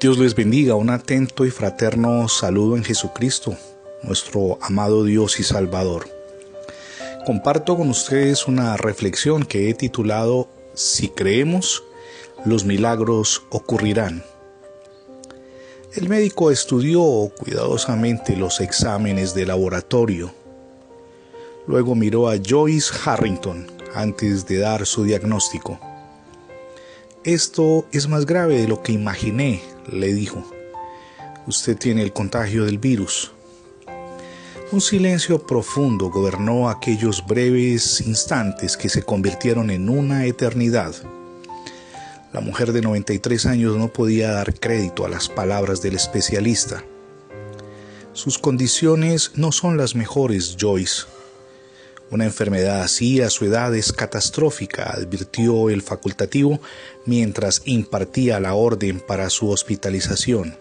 Dios les bendiga, un atento y fraterno saludo en Jesucristo, nuestro amado Dios y Salvador. Comparto con ustedes una reflexión que he titulado Si creemos, los milagros ocurrirán. El médico estudió cuidadosamente los exámenes de laboratorio. Luego miró a Joyce Harrington antes de dar su diagnóstico. Esto es más grave de lo que imaginé, le dijo. Usted tiene el contagio del virus. Un silencio profundo gobernó aquellos breves instantes que se convirtieron en una eternidad. La mujer de 93 años no podía dar crédito a las palabras del especialista. Sus condiciones no son las mejores, Joyce. Una enfermedad así a su edad es catastrófica, advirtió el facultativo mientras impartía la orden para su hospitalización.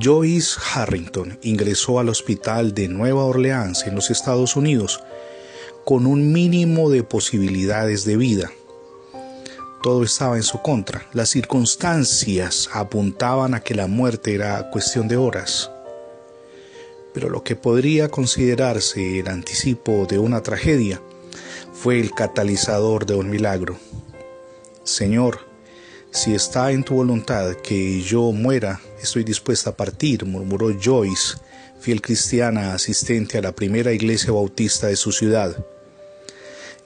Joyce Harrington ingresó al hospital de Nueva Orleans en los Estados Unidos con un mínimo de posibilidades de vida. Todo estaba en su contra. Las circunstancias apuntaban a que la muerte era cuestión de horas pero lo que podría considerarse el anticipo de una tragedia fue el catalizador de un milagro. Señor, si está en tu voluntad que yo muera, estoy dispuesta a partir, murmuró Joyce, fiel cristiana asistente a la primera iglesia bautista de su ciudad.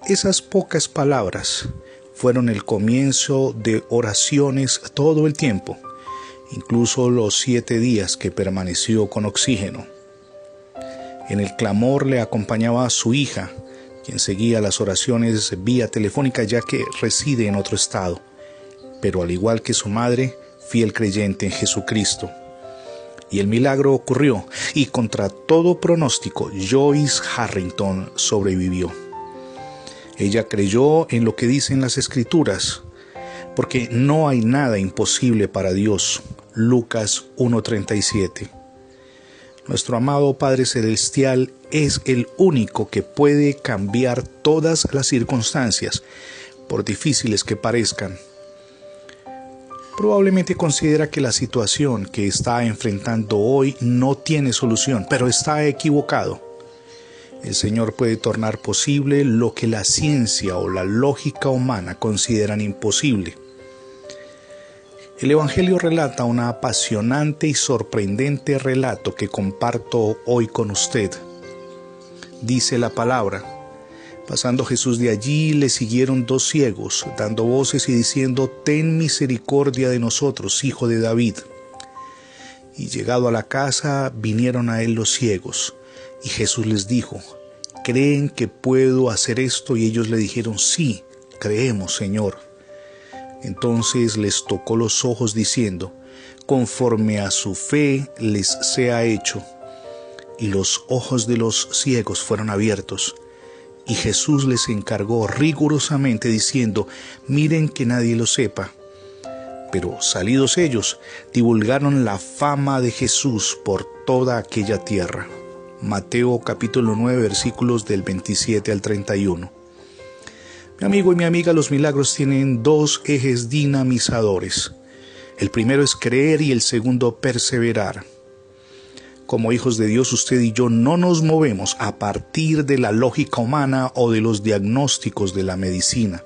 Esas pocas palabras fueron el comienzo de oraciones todo el tiempo, incluso los siete días que permaneció con oxígeno. En el clamor le acompañaba a su hija, quien seguía las oraciones vía telefónica ya que reside en otro estado, pero al igual que su madre, fiel creyente en Jesucristo. Y el milagro ocurrió, y contra todo pronóstico, Joyce Harrington sobrevivió. Ella creyó en lo que dicen las escrituras, porque no hay nada imposible para Dios. Lucas 1.37. Nuestro amado Padre Celestial es el único que puede cambiar todas las circunstancias, por difíciles que parezcan. Probablemente considera que la situación que está enfrentando hoy no tiene solución, pero está equivocado. El Señor puede tornar posible lo que la ciencia o la lógica humana consideran imposible. El Evangelio relata un apasionante y sorprendente relato que comparto hoy con usted. Dice la palabra, pasando Jesús de allí le siguieron dos ciegos, dando voces y diciendo, Ten misericordia de nosotros, hijo de David. Y llegado a la casa vinieron a él los ciegos, y Jesús les dijo, ¿Creen que puedo hacer esto? Y ellos le dijeron, Sí, creemos, Señor. Entonces les tocó los ojos diciendo, conforme a su fe les sea hecho. Y los ojos de los ciegos fueron abiertos. Y Jesús les encargó rigurosamente diciendo, miren que nadie lo sepa. Pero salidos ellos, divulgaron la fama de Jesús por toda aquella tierra. Mateo capítulo 9 versículos del 27 al 31. Mi amigo y mi amiga, los milagros tienen dos ejes dinamizadores. El primero es creer y el segundo perseverar. Como hijos de Dios, usted y yo no nos movemos a partir de la lógica humana o de los diagnósticos de la medicina.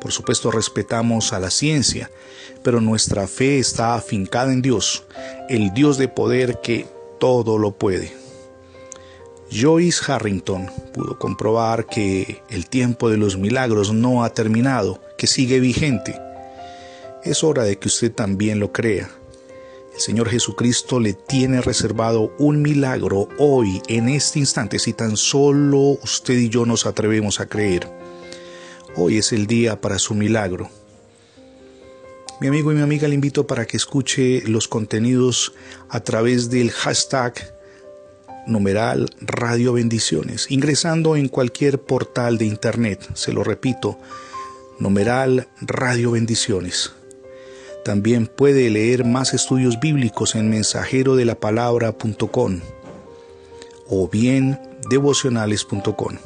Por supuesto, respetamos a la ciencia, pero nuestra fe está afincada en Dios, el Dios de poder que todo lo puede. Joyce Harrington pudo comprobar que el tiempo de los milagros no ha terminado, que sigue vigente. Es hora de que usted también lo crea. El Señor Jesucristo le tiene reservado un milagro hoy, en este instante, si tan solo usted y yo nos atrevemos a creer. Hoy es el día para su milagro. Mi amigo y mi amiga le invito para que escuche los contenidos a través del hashtag numeral Radio Bendiciones, ingresando en cualquier portal de internet, se lo repito, numeral Radio Bendiciones. También puede leer más estudios bíblicos en mensajero de la palabra.com o bien devocionales.com.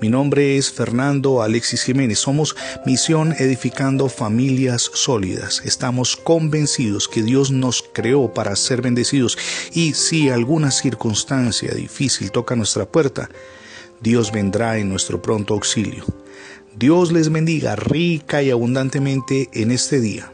Mi nombre es Fernando Alexis Jiménez. Somos Misión Edificando Familias Sólidas. Estamos convencidos que Dios nos creó para ser bendecidos y si alguna circunstancia difícil toca nuestra puerta, Dios vendrá en nuestro pronto auxilio. Dios les bendiga rica y abundantemente en este día.